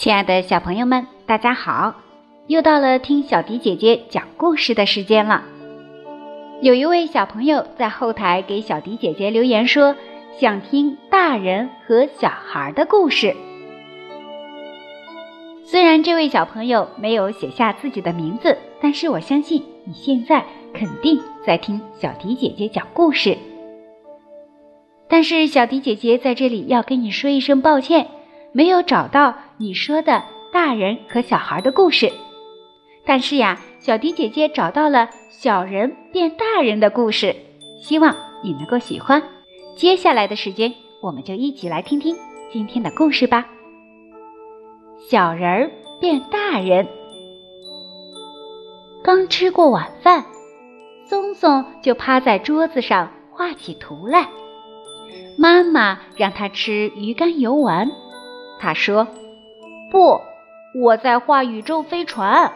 亲爱的小朋友们，大家好！又到了听小迪姐姐讲故事的时间了。有一位小朋友在后台给小迪姐姐留言说，想听大人和小孩的故事。虽然这位小朋友没有写下自己的名字，但是我相信你现在肯定在听小迪姐姐讲故事。但是小迪姐姐在这里要跟你说一声抱歉。没有找到你说的大人和小孩的故事，但是呀，小迪姐姐找到了小人变大人的故事，希望你能够喜欢。接下来的时间，我们就一起来听听今天的故事吧。小人儿变大人，刚吃过晚饭，松松就趴在桌子上画起图来。妈妈让他吃鱼肝油丸。他说：“不，我在画宇宙飞船。”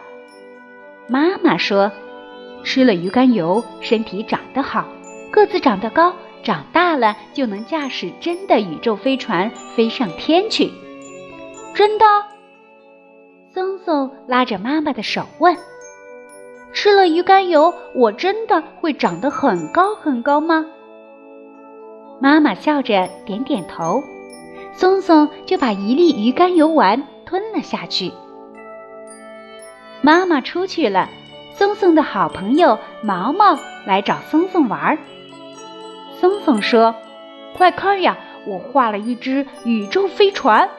妈妈说：“吃了鱼肝油，身体长得好，个子长得高，长大了就能驾驶真的宇宙飞船飞上天去。”真的？松松拉着妈妈的手问：“吃了鱼肝油，我真的会长得很高很高吗？”妈妈笑着点点头。松松就把一粒鱼肝油丸吞了下去。妈妈出去了，松松的好朋友毛毛来找松松玩。松松说：“快看呀，我画了一只宇宙飞船。”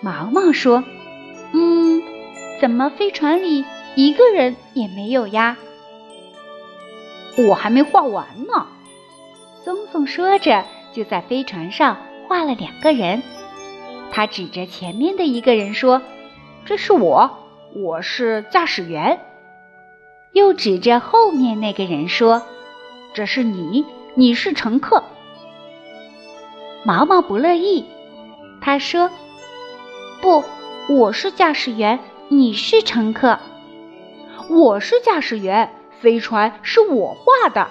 毛毛说：“嗯，怎么飞船里一个人也没有呀？”我还没画完呢。松松说着，就在飞船上。画了两个人，他指着前面的一个人说：“这是我，我是驾驶员。”又指着后面那个人说：“这是你，你是乘客。”毛毛不乐意，他说：“不，我是驾驶员，你是乘客。我是驾驶员，飞船是我画的。”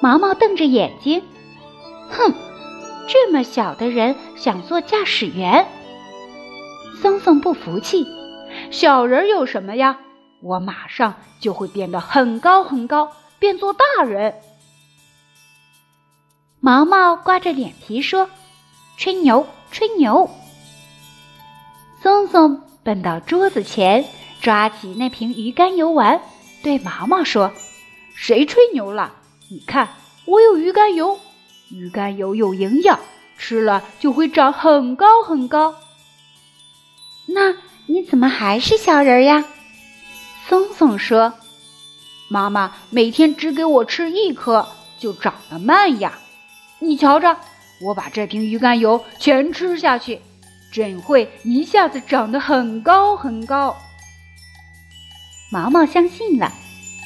毛毛瞪着眼睛，哼。这么小的人想做驾驶员，松松不服气。小人有什么呀？我马上就会变得很高很高，变做大人。毛毛刮着脸皮说：“吹牛，吹牛！”松松奔到桌子前，抓起那瓶鱼肝油丸，对毛毛说：“谁吹牛了？你看，我有鱼肝油。”鱼肝油有营养，吃了就会长很高很高。那你怎么还是小人呀？松松说：“妈妈每天只给我吃一颗，就长得慢呀。你瞧着，我把这瓶鱼肝油全吃下去，准会一下子长得很高很高。”毛毛相信了，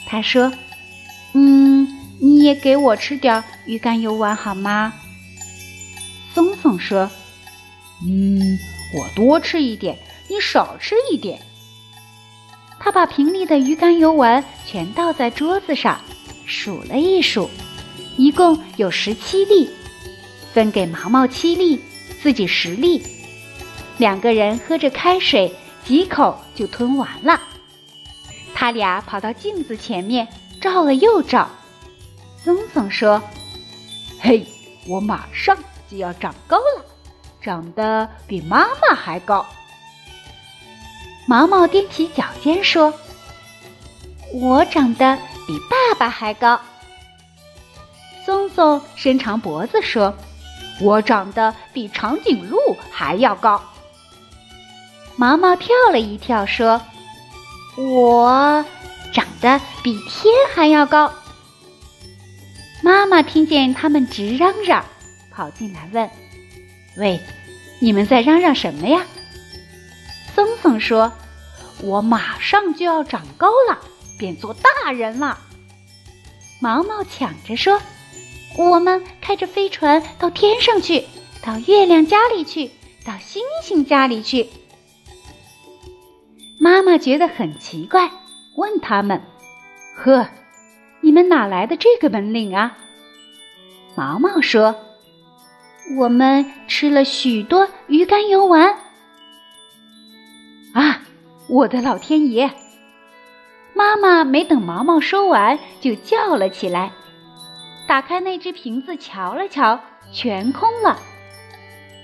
他说：“嗯。”你也给我吃点鱼肝油丸好吗？松松说：“嗯，我多吃一点，你少吃一点。”他把瓶里的鱼肝油丸全倒在桌子上，数了一数，一共有十七粒，分给毛毛七粒，自己十粒。两个人喝着开水，几口就吞完了。他俩跑到镜子前面照了又照。松松说：“嘿，我马上就要长高了，长得比妈妈还高。”毛毛踮起脚尖说：“我长得比爸爸还高。”松松伸长脖子说：“我长得比长颈鹿还要高。”毛毛跳了一跳说：“我长得比天还要高。”妈妈听见他们直嚷嚷，跑进来问：“喂，你们在嚷嚷什么呀？”松松说：“我马上就要长高了，变做大人了。”毛毛抢着说：“我们开着飞船到天上去，到月亮家里去，到星星家里去。”妈妈觉得很奇怪，问他们：“呵？”你们哪来的这个本领啊？毛毛说：“我们吃了许多鱼肝油丸。啊，我的老天爷！妈妈没等毛毛说完，就叫了起来。打开那只瓶子，瞧了瞧，全空了。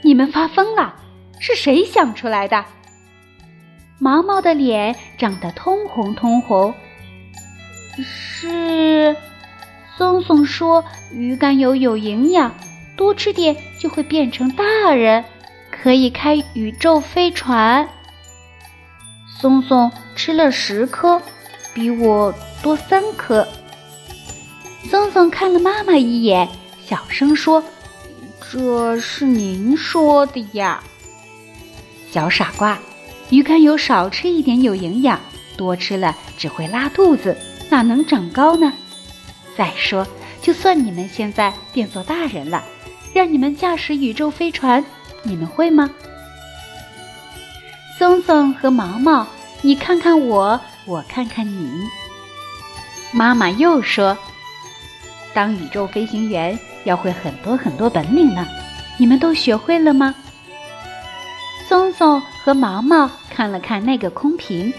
你们发疯了？是谁想出来的？毛毛的脸涨得通红通红。是，松松说鱼肝油有营养，多吃点就会变成大人，可以开宇宙飞船。松松吃了十颗。比我多三颗。松松看了妈妈一眼，小声说：“这是您说的呀，小傻瓜。鱼肝油少吃一点有营养，多吃了只会拉肚子，哪能长高呢？再说，就算你们现在变作大人了，让你们驾驶宇宙飞船，你们会吗？”松松和毛毛，你看看我。我看看你，妈妈又说：“当宇宙飞行员要会很多很多本领呢，你们都学会了吗？”松松和毛毛看了看那个空瓶，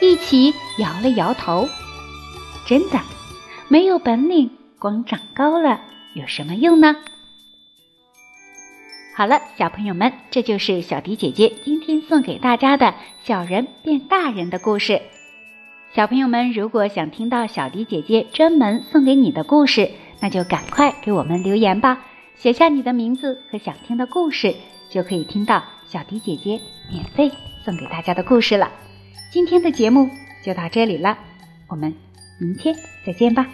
一起摇了摇头。真的，没有本领，光长高了有什么用呢？好了，小朋友们，这就是小迪姐姐今天送给大家的小人变大人的故事。小朋友们，如果想听到小迪姐姐专门送给你的故事，那就赶快给我们留言吧，写下你的名字和想听的故事，就可以听到小迪姐姐免费送给大家的故事了。今天的节目就到这里了，我们明天再见吧。